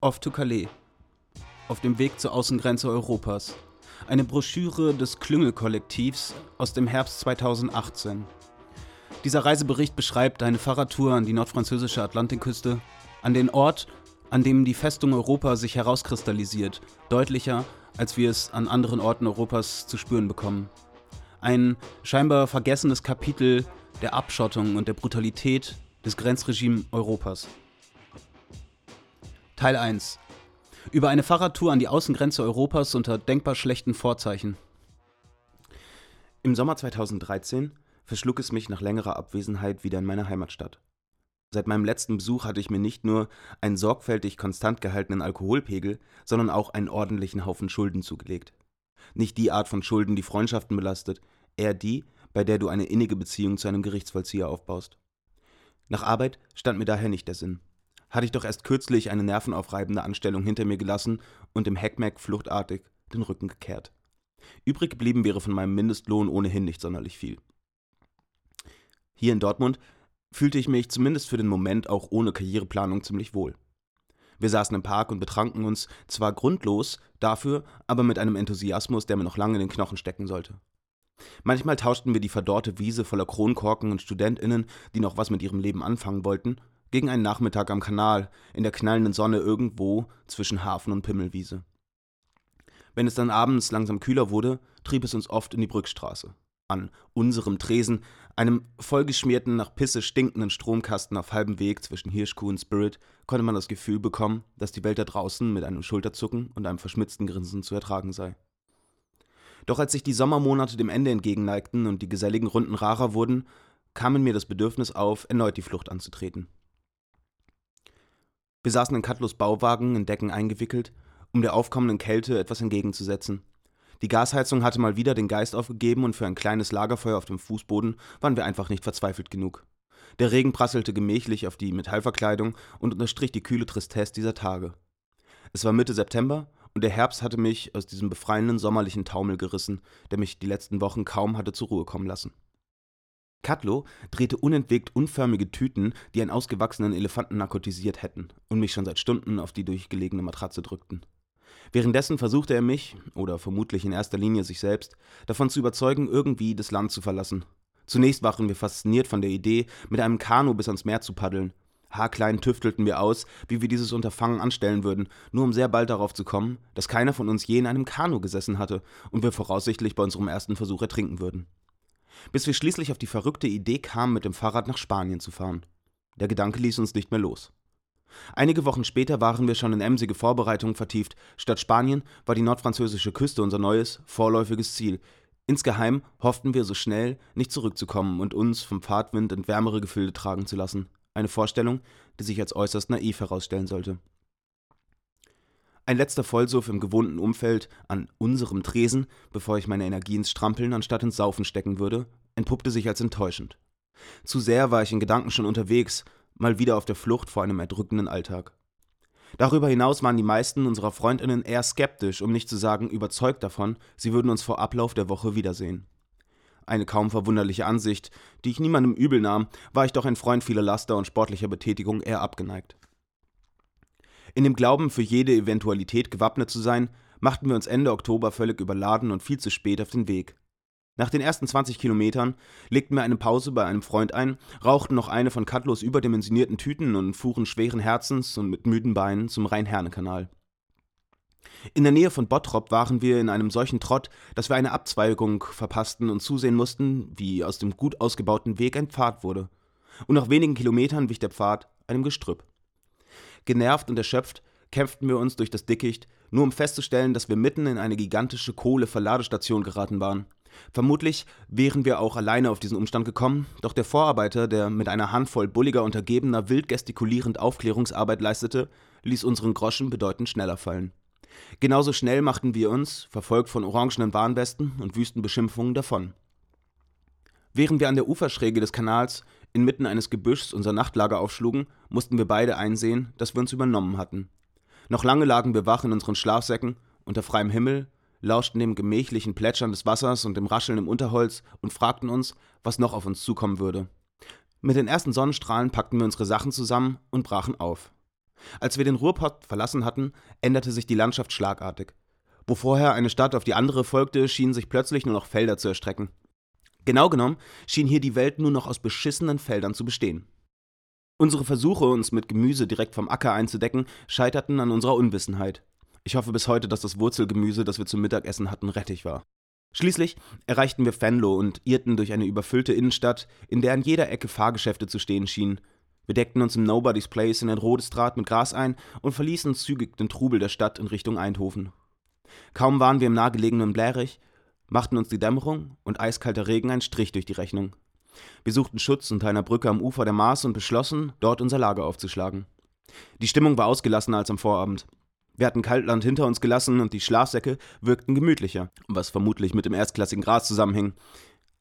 Off to Calais. Auf dem Weg zur Außengrenze Europas. Eine Broschüre des Klüngelkollektivs aus dem Herbst 2018. Dieser Reisebericht beschreibt eine Fahrradtour an die nordfranzösische Atlantikküste, an den Ort, an dem die Festung Europa sich herauskristallisiert, deutlicher, als wir es an anderen Orten Europas zu spüren bekommen. Ein scheinbar vergessenes Kapitel der Abschottung und der Brutalität des Grenzregimes Europas. Teil 1. Über eine Fahrradtour an die Außengrenze Europas unter denkbar schlechten Vorzeichen. Im Sommer 2013 verschlug es mich nach längerer Abwesenheit wieder in meine Heimatstadt. Seit meinem letzten Besuch hatte ich mir nicht nur einen sorgfältig konstant gehaltenen Alkoholpegel, sondern auch einen ordentlichen Haufen Schulden zugelegt. Nicht die Art von Schulden, die Freundschaften belastet, eher die, bei der du eine innige Beziehung zu einem Gerichtsvollzieher aufbaust. Nach Arbeit stand mir daher nicht der Sinn hatte ich doch erst kürzlich eine nervenaufreibende Anstellung hinter mir gelassen und dem Heckmeck fluchtartig den Rücken gekehrt. Übrig geblieben wäre von meinem Mindestlohn ohnehin nicht sonderlich viel. Hier in Dortmund fühlte ich mich zumindest für den Moment auch ohne Karriereplanung ziemlich wohl. Wir saßen im Park und betranken uns, zwar grundlos, dafür aber mit einem Enthusiasmus, der mir noch lange in den Knochen stecken sollte. Manchmal tauschten wir die verdorrte Wiese voller Kronkorken und StudentInnen, die noch was mit ihrem Leben anfangen wollten, gegen einen Nachmittag am Kanal, in der knallenden Sonne irgendwo zwischen Hafen und Pimmelwiese. Wenn es dann abends langsam kühler wurde, trieb es uns oft in die Brückstraße. An unserem Tresen, einem vollgeschmierten, nach Pisse stinkenden Stromkasten auf halbem Weg zwischen Hirschkuh und Spirit, konnte man das Gefühl bekommen, dass die Welt da draußen mit einem Schulterzucken und einem verschmitzten Grinsen zu ertragen sei. Doch als sich die Sommermonate dem Ende entgegenneigten und die geselligen Runden rarer wurden, kam in mir das Bedürfnis auf, erneut die Flucht anzutreten. Wir saßen in Katlos Bauwagen in Decken eingewickelt, um der aufkommenden Kälte etwas entgegenzusetzen. Die Gasheizung hatte mal wieder den Geist aufgegeben und für ein kleines Lagerfeuer auf dem Fußboden waren wir einfach nicht verzweifelt genug. Der Regen prasselte gemächlich auf die Metallverkleidung und unterstrich die kühle Tristesse dieser Tage. Es war Mitte September und der Herbst hatte mich aus diesem befreienden sommerlichen Taumel gerissen, der mich die letzten Wochen kaum hatte zur Ruhe kommen lassen. Katlo drehte unentwegt unförmige Tüten, die einen ausgewachsenen Elefanten narkotisiert hätten und mich schon seit Stunden auf die durchgelegene Matratze drückten. Währenddessen versuchte er mich, oder vermutlich in erster Linie sich selbst, davon zu überzeugen, irgendwie das Land zu verlassen. Zunächst waren wir fasziniert von der Idee, mit einem Kanu bis ans Meer zu paddeln. Haarklein tüftelten wir aus, wie wir dieses Unterfangen anstellen würden, nur um sehr bald darauf zu kommen, dass keiner von uns je in einem Kanu gesessen hatte und wir voraussichtlich bei unserem ersten Versuch ertrinken würden bis wir schließlich auf die verrückte Idee kamen, mit dem Fahrrad nach Spanien zu fahren. Der Gedanke ließ uns nicht mehr los. Einige Wochen später waren wir schon in emsige Vorbereitungen vertieft. Statt Spanien war die nordfranzösische Küste unser neues, vorläufiges Ziel. Insgeheim hofften wir so schnell nicht zurückzukommen und uns vom Fahrtwind in wärmere Gefilde tragen zu lassen. Eine Vorstellung, die sich als äußerst naiv herausstellen sollte. Ein letzter Vollsuff im gewohnten Umfeld an unserem Tresen, bevor ich meine Energie ins Strampeln anstatt ins Saufen stecken würde, entpuppte sich als enttäuschend. Zu sehr war ich in Gedanken schon unterwegs, mal wieder auf der Flucht vor einem erdrückenden Alltag. Darüber hinaus waren die meisten unserer Freundinnen eher skeptisch, um nicht zu sagen überzeugt davon, sie würden uns vor Ablauf der Woche wiedersehen. Eine kaum verwunderliche Ansicht, die ich niemandem übel nahm, war ich doch ein Freund vieler Laster und sportlicher Betätigung eher abgeneigt. In dem Glauben, für jede Eventualität gewappnet zu sein, machten wir uns Ende Oktober völlig überladen und viel zu spät auf den Weg. Nach den ersten 20 Kilometern legten wir eine Pause bei einem Freund ein, rauchten noch eine von Katlos überdimensionierten Tüten und fuhren schweren Herzens und mit müden Beinen zum Rhein-Herne-Kanal. In der Nähe von Bottrop waren wir in einem solchen Trott, dass wir eine Abzweigung verpassten und zusehen mussten, wie aus dem gut ausgebauten Weg ein Pfad wurde. Und nach wenigen Kilometern wich der Pfad einem Gestrüpp. Genervt und erschöpft kämpften wir uns durch das Dickicht, nur um festzustellen, dass wir mitten in eine gigantische Kohleverladestation geraten waren. Vermutlich wären wir auch alleine auf diesen Umstand gekommen, doch der Vorarbeiter, der mit einer Handvoll bulliger Untergebener wild gestikulierend Aufklärungsarbeit leistete, ließ unseren Groschen bedeutend schneller fallen. Genauso schnell machten wir uns, verfolgt von orangenen Warnwesten und wüsten Beschimpfungen, davon. Während wir an der Uferschräge des Kanals inmitten eines Gebüschs unser Nachtlager aufschlugen, mussten wir beide einsehen, dass wir uns übernommen hatten. Noch lange lagen wir wach in unseren Schlafsäcken, unter freiem Himmel, lauschten dem gemächlichen Plätschern des Wassers und dem Rascheln im Unterholz und fragten uns, was noch auf uns zukommen würde. Mit den ersten Sonnenstrahlen packten wir unsere Sachen zusammen und brachen auf. Als wir den Ruhrpott verlassen hatten, änderte sich die Landschaft schlagartig. Wo vorher eine Stadt auf die andere folgte, schienen sich plötzlich nur noch Felder zu erstrecken. Genau genommen schien hier die Welt nur noch aus beschissenen Feldern zu bestehen. Unsere Versuche, uns mit Gemüse direkt vom Acker einzudecken, scheiterten an unserer Unwissenheit. Ich hoffe bis heute, dass das Wurzelgemüse, das wir zum Mittagessen hatten, rettig war. Schließlich erreichten wir Venlo und irrten durch eine überfüllte Innenstadt, in der an jeder Ecke Fahrgeschäfte zu stehen schienen. Wir deckten uns im Nobody's Place in ein rotes Draht mit Gras ein und verließen zügig den Trubel der Stadt in Richtung Eindhoven. Kaum waren wir im nahegelegenen Blärich, machten uns die Dämmerung und eiskalter Regen einen Strich durch die Rechnung. Wir suchten Schutz unter einer Brücke am Ufer der Maas und beschlossen, dort unser Lager aufzuschlagen. Die Stimmung war ausgelassener als am Vorabend. Wir hatten Kaltland hinter uns gelassen und die Schlafsäcke wirkten gemütlicher, was vermutlich mit dem erstklassigen Gras zusammenhing.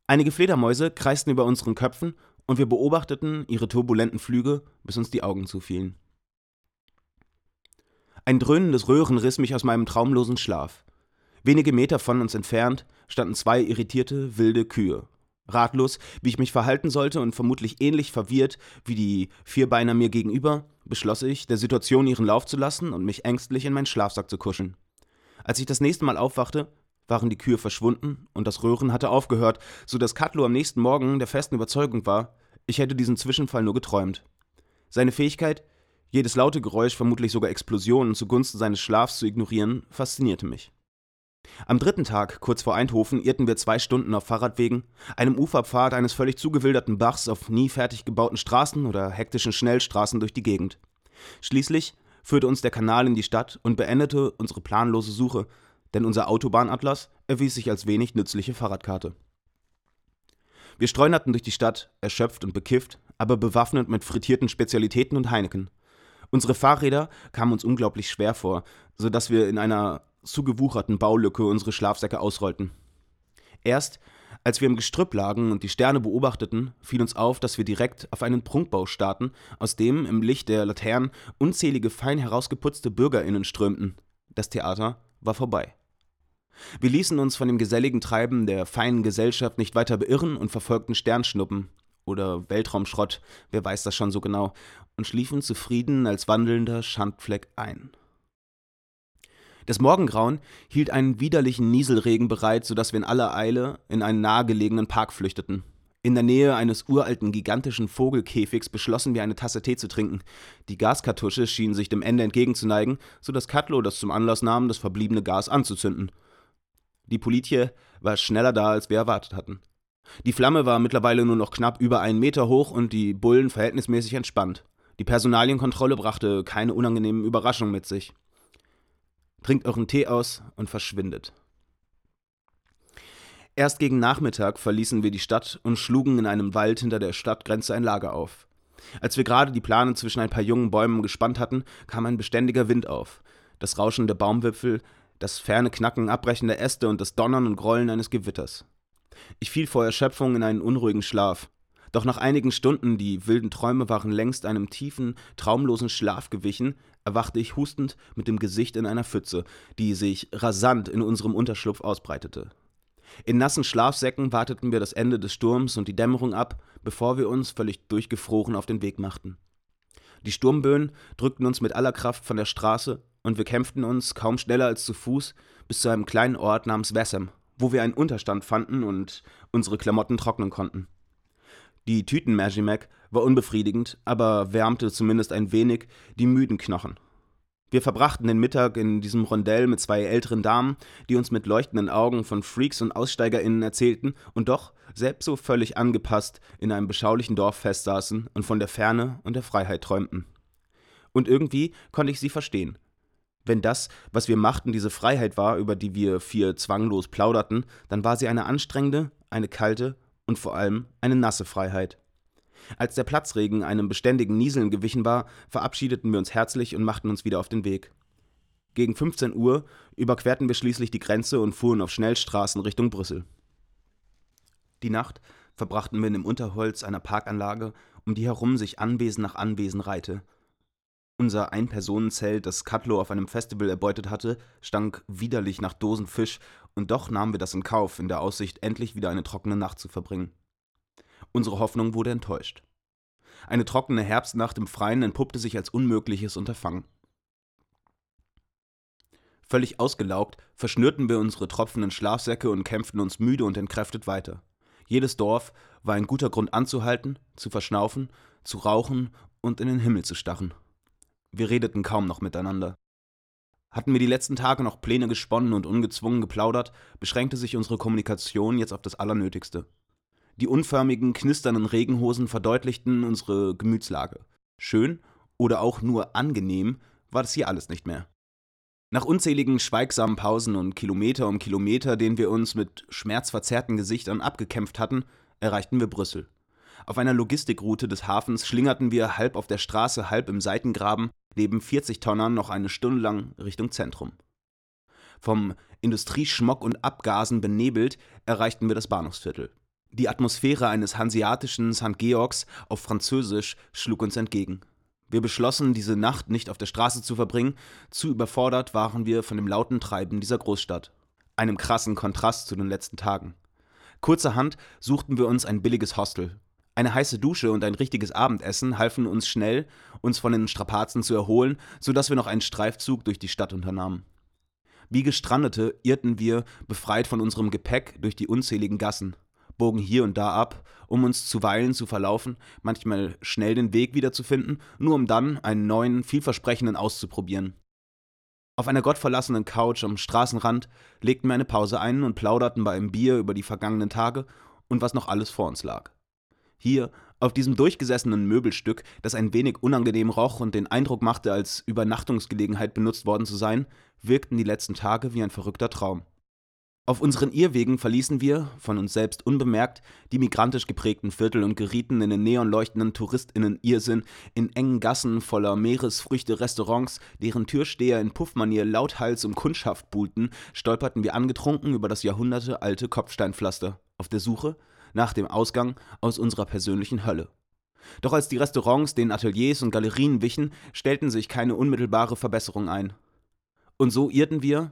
Einige Fledermäuse kreisten über unseren Köpfen und wir beobachteten ihre turbulenten Flüge, bis uns die Augen zufielen. Ein dröhnendes Röhren riss mich aus meinem traumlosen Schlaf. Wenige Meter von uns entfernt standen zwei irritierte, wilde Kühe. Ratlos, wie ich mich verhalten sollte und vermutlich ähnlich verwirrt wie die Vierbeiner mir gegenüber, beschloss ich, der Situation ihren Lauf zu lassen und mich ängstlich in meinen Schlafsack zu kuscheln. Als ich das nächste Mal aufwachte, waren die Kühe verschwunden und das Röhren hatte aufgehört, so dass Katlo am nächsten Morgen der festen Überzeugung war, ich hätte diesen Zwischenfall nur geträumt. Seine Fähigkeit, jedes laute Geräusch, vermutlich sogar Explosionen zugunsten seines Schlafs zu ignorieren, faszinierte mich. Am dritten Tag, kurz vor Eindhoven, irrten wir zwei Stunden auf Fahrradwegen, einem Uferpfad eines völlig zugewilderten Bachs auf nie fertig gebauten Straßen oder hektischen Schnellstraßen durch die Gegend. Schließlich führte uns der Kanal in die Stadt und beendete unsere planlose Suche, denn unser Autobahnatlas erwies sich als wenig nützliche Fahrradkarte. Wir streunerten durch die Stadt, erschöpft und bekifft, aber bewaffnet mit frittierten Spezialitäten und Heineken. Unsere Fahrräder kamen uns unglaublich schwer vor, so dass wir in einer zugewucherten Baulücke unsere Schlafsäcke ausrollten. Erst als wir im Gestrüpp lagen und die Sterne beobachteten, fiel uns auf, dass wir direkt auf einen Prunkbau starten, aus dem im Licht der Laternen unzählige fein herausgeputzte BürgerInnen strömten. Das Theater war vorbei. Wir ließen uns von dem geselligen Treiben der feinen Gesellschaft nicht weiter beirren und verfolgten Sternschnuppen oder Weltraumschrott, wer weiß das schon so genau, und schliefen zufrieden als wandelnder Schandfleck ein. Das Morgengrauen hielt einen widerlichen Nieselregen bereit, sodass wir in aller Eile in einen nahegelegenen Park flüchteten. In der Nähe eines uralten, gigantischen Vogelkäfigs beschlossen wir eine Tasse Tee zu trinken. Die Gaskartusche schien sich dem Ende entgegenzuneigen, sodass Katlo das zum Anlass nahm, das verbliebene Gas anzuzünden. Die Politje war schneller da, als wir erwartet hatten. Die Flamme war mittlerweile nur noch knapp über einen Meter hoch und die Bullen verhältnismäßig entspannt. Die Personalienkontrolle brachte keine unangenehmen Überraschungen mit sich trinkt euren Tee aus und verschwindet. Erst gegen Nachmittag verließen wir die Stadt und schlugen in einem Wald hinter der Stadtgrenze ein Lager auf. Als wir gerade die Plane zwischen ein paar jungen Bäumen gespannt hatten, kam ein beständiger Wind auf. Das Rauschen der Baumwipfel, das ferne Knacken abbrechender Äste und das Donnern und Grollen eines Gewitters. Ich fiel vor Erschöpfung in einen unruhigen Schlaf. Doch nach einigen Stunden, die wilden Träume waren längst einem tiefen, traumlosen Schlaf gewichen, erwachte ich hustend mit dem Gesicht in einer Pfütze, die sich rasant in unserem Unterschlupf ausbreitete. In nassen Schlafsäcken warteten wir das Ende des Sturms und die Dämmerung ab, bevor wir uns völlig durchgefroren auf den Weg machten. Die Sturmböen drückten uns mit aller Kraft von der Straße und wir kämpften uns, kaum schneller als zu Fuß, bis zu einem kleinen Ort namens Wessem, wo wir einen Unterstand fanden und unsere Klamotten trocknen konnten. Die Tüten-Magimac war unbefriedigend, aber wärmte zumindest ein wenig die müden Knochen. Wir verbrachten den Mittag in diesem Rondell mit zwei älteren Damen, die uns mit leuchtenden Augen von Freaks und AussteigerInnen erzählten und doch, selbst so völlig angepasst, in einem beschaulichen Dorf festsaßen und von der Ferne und der Freiheit träumten. Und irgendwie konnte ich sie verstehen. Wenn das, was wir machten, diese Freiheit war, über die wir vier zwanglos plauderten, dann war sie eine anstrengende, eine kalte und vor allem eine nasse Freiheit. Als der Platzregen einem beständigen Nieseln gewichen war, verabschiedeten wir uns herzlich und machten uns wieder auf den Weg. Gegen 15 Uhr überquerten wir schließlich die Grenze und fuhren auf Schnellstraßen Richtung Brüssel. Die Nacht verbrachten wir in dem Unterholz einer Parkanlage, um die herum sich Anwesen nach Anwesen reihte. Unser Ein-Personen-Zelt, das Cutlo auf einem Festival erbeutet hatte, stank widerlich nach Dosenfisch und doch nahmen wir das in Kauf, in der Aussicht, endlich wieder eine trockene Nacht zu verbringen. Unsere Hoffnung wurde enttäuscht. Eine trockene Herbstnacht im Freien entpuppte sich als unmögliches Unterfangen. Völlig ausgelaugt verschnürten wir unsere tropfenden Schlafsäcke und kämpften uns müde und entkräftet weiter. Jedes Dorf war ein guter Grund anzuhalten, zu verschnaufen, zu rauchen und in den Himmel zu starren. Wir redeten kaum noch miteinander. Hatten wir die letzten Tage noch Pläne gesponnen und ungezwungen geplaudert, beschränkte sich unsere Kommunikation jetzt auf das Allernötigste. Die unförmigen, knisternden Regenhosen verdeutlichten unsere Gemütslage. Schön oder auch nur angenehm war das hier alles nicht mehr. Nach unzähligen schweigsamen Pausen und Kilometer um Kilometer, den wir uns mit schmerzverzerrten Gesichtern abgekämpft hatten, erreichten wir Brüssel. Auf einer Logistikroute des Hafens schlingerten wir halb auf der Straße, halb im Seitengraben, neben 40 Tonnern noch eine Stunde lang Richtung Zentrum. Vom Industrieschmock und Abgasen benebelt erreichten wir das Bahnhofsviertel. Die Atmosphäre eines hanseatischen St. Georgs auf Französisch schlug uns entgegen. Wir beschlossen, diese Nacht nicht auf der Straße zu verbringen, zu überfordert waren wir von dem lauten Treiben dieser Großstadt. Einem krassen Kontrast zu den letzten Tagen. Kurzerhand suchten wir uns ein billiges Hostel. Eine heiße Dusche und ein richtiges Abendessen halfen uns schnell, uns von den Strapazen zu erholen, sodass wir noch einen Streifzug durch die Stadt unternahmen. Wie Gestrandete irrten wir, befreit von unserem Gepäck, durch die unzähligen Gassen bogen hier und da ab, um uns zuweilen zu verlaufen, manchmal schnell den Weg wiederzufinden, nur um dann einen neuen, vielversprechenden auszuprobieren. Auf einer gottverlassenen Couch am Straßenrand legten wir eine Pause ein und plauderten bei einem Bier über die vergangenen Tage und was noch alles vor uns lag. Hier, auf diesem durchgesessenen Möbelstück, das ein wenig unangenehm roch und den Eindruck machte, als Übernachtungsgelegenheit benutzt worden zu sein, wirkten die letzten Tage wie ein verrückter Traum. Auf unseren Irrwegen verließen wir, von uns selbst unbemerkt, die migrantisch geprägten Viertel und gerieten in den neonleuchtenden TouristInnen-Irrsinn in engen Gassen voller Meeresfrüchte-Restaurants, deren Türsteher in Puffmanier lauthals um Kundschaft buhlten, stolperten wir angetrunken über das jahrhundertealte Kopfsteinpflaster, auf der Suche nach dem Ausgang aus unserer persönlichen Hölle. Doch als die Restaurants den Ateliers und Galerien wichen, stellten sich keine unmittelbare Verbesserung ein. Und so irrten wir,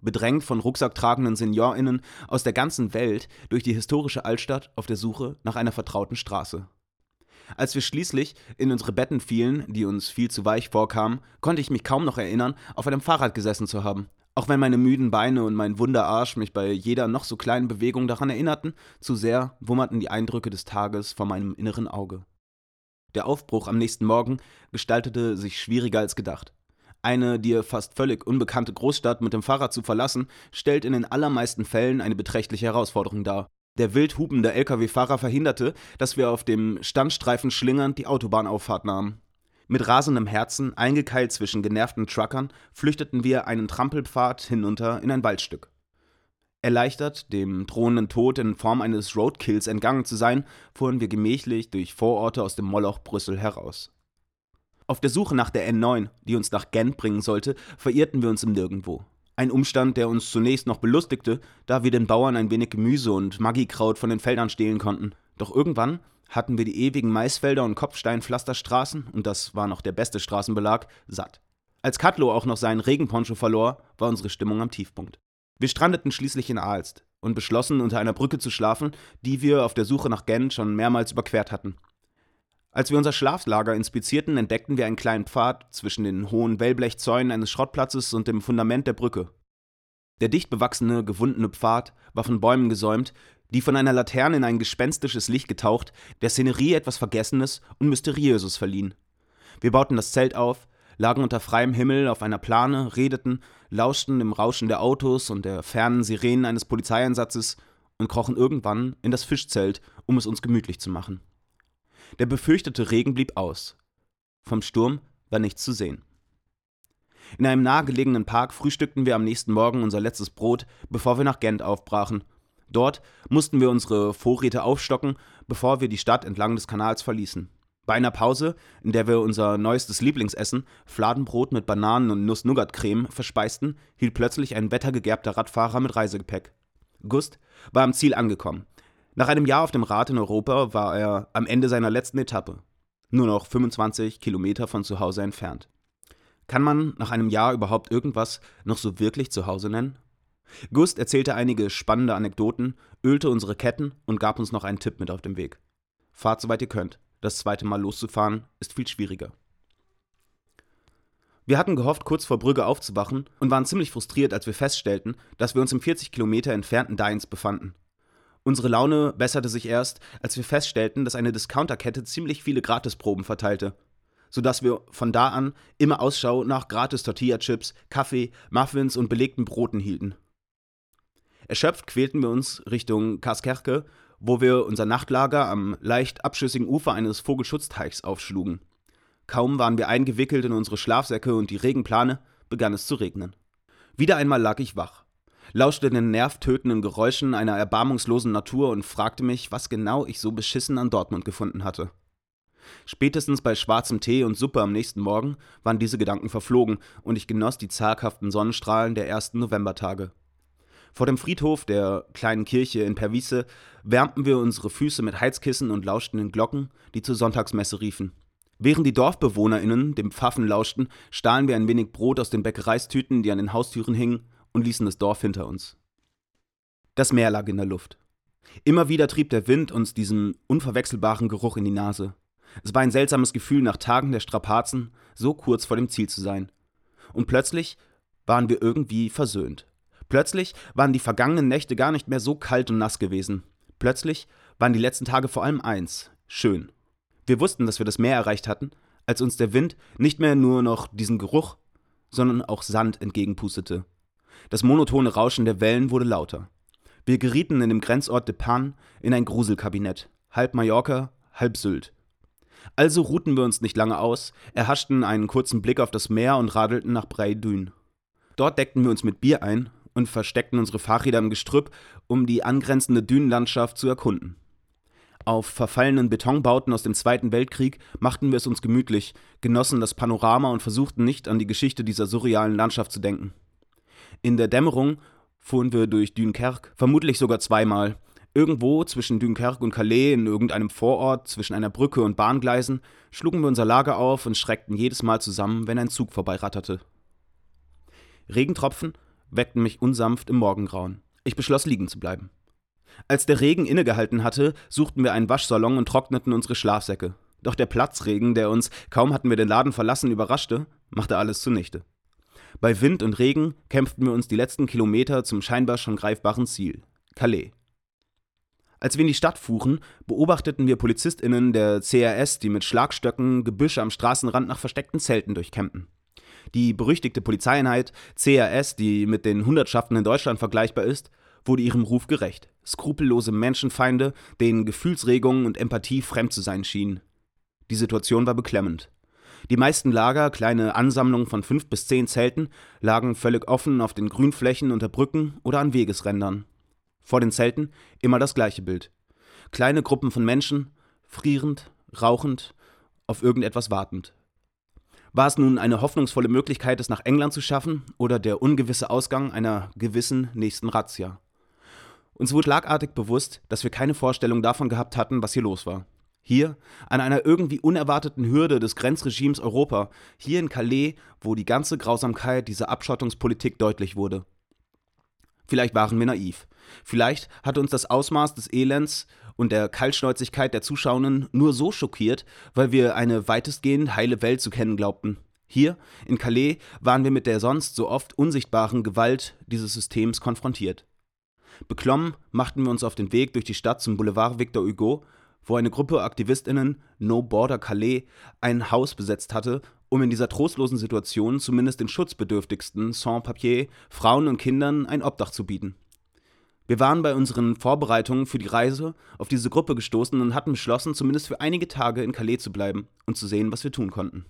bedrängt von rucksacktragenden SeniorInnen aus der ganzen Welt durch die historische Altstadt auf der Suche nach einer vertrauten Straße. Als wir schließlich in unsere Betten fielen, die uns viel zu weich vorkamen, konnte ich mich kaum noch erinnern, auf einem Fahrrad gesessen zu haben. Auch wenn meine müden Beine und mein Wunderarsch mich bei jeder noch so kleinen Bewegung daran erinnerten, zu sehr wummerten die Eindrücke des Tages vor meinem inneren Auge. Der Aufbruch am nächsten Morgen gestaltete sich schwieriger als gedacht. Eine dir fast völlig unbekannte Großstadt mit dem Fahrrad zu verlassen, stellt in den allermeisten Fällen eine beträchtliche Herausforderung dar. Der wild hupende Lkw-Fahrer verhinderte, dass wir auf dem Standstreifen schlingernd die Autobahnauffahrt nahmen. Mit rasendem Herzen, eingekeilt zwischen genervten Truckern, flüchteten wir einen Trampelpfad hinunter in ein Waldstück. Erleichtert, dem drohenden Tod in Form eines Roadkills entgangen zu sein, fuhren wir gemächlich durch Vororte aus dem Moloch Brüssel heraus. Auf der Suche nach der N9, die uns nach Gent bringen sollte, verirrten wir uns im Nirgendwo. Ein Umstand, der uns zunächst noch belustigte, da wir den Bauern ein wenig Gemüse und Maggikraut von den Feldern stehlen konnten. Doch irgendwann hatten wir die ewigen Maisfelder und Kopfsteinpflasterstraßen, und das war noch der beste Straßenbelag, satt. Als Katlo auch noch seinen Regenponcho verlor, war unsere Stimmung am Tiefpunkt. Wir strandeten schließlich in Aalst und beschlossen, unter einer Brücke zu schlafen, die wir auf der Suche nach Gent schon mehrmals überquert hatten. Als wir unser Schlaflager inspizierten, entdeckten wir einen kleinen Pfad zwischen den hohen Wellblechzäunen eines Schrottplatzes und dem Fundament der Brücke. Der dicht bewachsene, gewundene Pfad war von Bäumen gesäumt, die von einer Laterne in ein gespenstisches Licht getaucht, der Szenerie etwas Vergessenes und Mysteriöses verliehen. Wir bauten das Zelt auf, lagen unter freiem Himmel auf einer Plane, redeten, lauschten dem Rauschen der Autos und der fernen Sirenen eines Polizeieinsatzes und krochen irgendwann in das Fischzelt, um es uns gemütlich zu machen. Der befürchtete Regen blieb aus. Vom Sturm war nichts zu sehen. In einem nahegelegenen Park frühstückten wir am nächsten Morgen unser letztes Brot, bevor wir nach Gent aufbrachen. Dort mussten wir unsere Vorräte aufstocken, bevor wir die Stadt entlang des Kanals verließen. Bei einer Pause, in der wir unser neuestes Lieblingsessen, Fladenbrot mit Bananen und Nuss-Nougat-Creme, verspeisten, hielt plötzlich ein wettergegerbter Radfahrer mit Reisegepäck. Gust war am Ziel angekommen. Nach einem Jahr auf dem Rad in Europa war er am Ende seiner letzten Etappe, nur noch 25 Kilometer von zu Hause entfernt. Kann man nach einem Jahr überhaupt irgendwas noch so wirklich zu Hause nennen? Gust erzählte einige spannende Anekdoten, ölte unsere Ketten und gab uns noch einen Tipp mit auf dem Weg. Fahrt soweit ihr könnt. Das zweite Mal loszufahren ist viel schwieriger. Wir hatten gehofft, kurz vor Brügge aufzuwachen und waren ziemlich frustriert, als wir feststellten, dass wir uns im 40 Kilometer entfernten Dains befanden. Unsere Laune besserte sich erst, als wir feststellten, dass eine Discounterkette ziemlich viele Gratisproben verteilte, sodass wir von da an immer Ausschau nach Gratis-Tortilla-Chips, Kaffee, Muffins und belegten Broten hielten. Erschöpft quälten wir uns Richtung Kaskerke, wo wir unser Nachtlager am leicht abschüssigen Ufer eines Vogelschutzteichs aufschlugen. Kaum waren wir eingewickelt in unsere Schlafsäcke und die Regenplane, begann es zu regnen. Wieder einmal lag ich wach, lauschte den nervtötenden Geräuschen einer erbarmungslosen Natur und fragte mich, was genau ich so beschissen an Dortmund gefunden hatte. Spätestens bei schwarzem Tee und Suppe am nächsten Morgen waren diese Gedanken verflogen und ich genoss die zaghaften Sonnenstrahlen der ersten Novembertage. Vor dem Friedhof der kleinen Kirche in Pervise wärmten wir unsere Füße mit Heizkissen und lauschten den Glocken, die zur Sonntagsmesse riefen. Während die DorfbewohnerInnen dem Pfaffen lauschten, stahlen wir ein wenig Brot aus den Bäckereistüten, die an den Haustüren hingen, und ließen das Dorf hinter uns. Das Meer lag in der Luft. Immer wieder trieb der Wind uns diesen unverwechselbaren Geruch in die Nase. Es war ein seltsames Gefühl, nach Tagen der Strapazen so kurz vor dem Ziel zu sein. Und plötzlich waren wir irgendwie versöhnt. Plötzlich waren die vergangenen Nächte gar nicht mehr so kalt und nass gewesen. Plötzlich waren die letzten Tage vor allem eins, schön. Wir wussten, dass wir das Meer erreicht hatten, als uns der Wind nicht mehr nur noch diesen Geruch, sondern auch Sand entgegenpustete. Das monotone Rauschen der Wellen wurde lauter. Wir gerieten in dem Grenzort de Pan in ein Gruselkabinett, halb Mallorca, halb Sylt. Also ruhten wir uns nicht lange aus, erhaschten einen kurzen Blick auf das Meer und radelten nach Breidün. Dort deckten wir uns mit Bier ein und versteckten unsere Fahrräder im Gestrüpp, um die angrenzende Dünenlandschaft zu erkunden. Auf verfallenen Betonbauten aus dem Zweiten Weltkrieg machten wir es uns gemütlich, genossen das Panorama und versuchten nicht an die Geschichte dieser surrealen Landschaft zu denken. In der Dämmerung fuhren wir durch Dunkerque, vermutlich sogar zweimal. Irgendwo zwischen Dunkerque und Calais, in irgendeinem Vorort, zwischen einer Brücke und Bahngleisen, schlugen wir unser Lager auf und schreckten jedes Mal zusammen, wenn ein Zug vorbeiratterte. Regentropfen weckten mich unsanft im Morgengrauen. Ich beschloss, liegen zu bleiben. Als der Regen innegehalten hatte, suchten wir einen Waschsalon und trockneten unsere Schlafsäcke. Doch der Platzregen, der uns, kaum hatten wir den Laden verlassen, überraschte, machte alles zunichte. Bei Wind und Regen kämpften wir uns die letzten Kilometer zum scheinbar schon greifbaren Ziel, Calais. Als wir in die Stadt fuhren, beobachteten wir PolizistInnen der CRS, die mit Schlagstöcken Gebüsche am Straßenrand nach versteckten Zelten durchkämmten. Die berüchtigte Polizeieinheit CRS, die mit den Hundertschaften in Deutschland vergleichbar ist, wurde ihrem Ruf gerecht. Skrupellose Menschenfeinde, denen Gefühlsregungen und Empathie fremd zu sein schienen. Die Situation war beklemmend. Die meisten Lager, kleine Ansammlungen von fünf bis zehn Zelten, lagen völlig offen auf den Grünflächen unter Brücken oder an Wegesrändern. Vor den Zelten immer das gleiche Bild. Kleine Gruppen von Menschen, frierend, rauchend, auf irgendetwas wartend. War es nun eine hoffnungsvolle Möglichkeit, es nach England zu schaffen, oder der ungewisse Ausgang einer gewissen nächsten Razzia? Uns wurde schlagartig bewusst, dass wir keine Vorstellung davon gehabt hatten, was hier los war. Hier, an einer irgendwie unerwarteten Hürde des Grenzregimes Europa, hier in Calais, wo die ganze Grausamkeit dieser Abschottungspolitik deutlich wurde. Vielleicht waren wir naiv. Vielleicht hatte uns das Ausmaß des Elends und der Kaltschnäuzigkeit der Zuschauenden nur so schockiert, weil wir eine weitestgehend heile Welt zu kennen glaubten. Hier, in Calais, waren wir mit der sonst so oft unsichtbaren Gewalt dieses Systems konfrontiert. Beklommen machten wir uns auf den Weg durch die Stadt zum Boulevard Victor Hugo, wo eine Gruppe AktivistInnen No Border Calais ein Haus besetzt hatte, um in dieser trostlosen Situation zumindest den Schutzbedürftigsten Sans-Papier, Frauen und Kindern ein Obdach zu bieten. Wir waren bei unseren Vorbereitungen für die Reise auf diese Gruppe gestoßen und hatten beschlossen, zumindest für einige Tage in Calais zu bleiben und zu sehen, was wir tun konnten.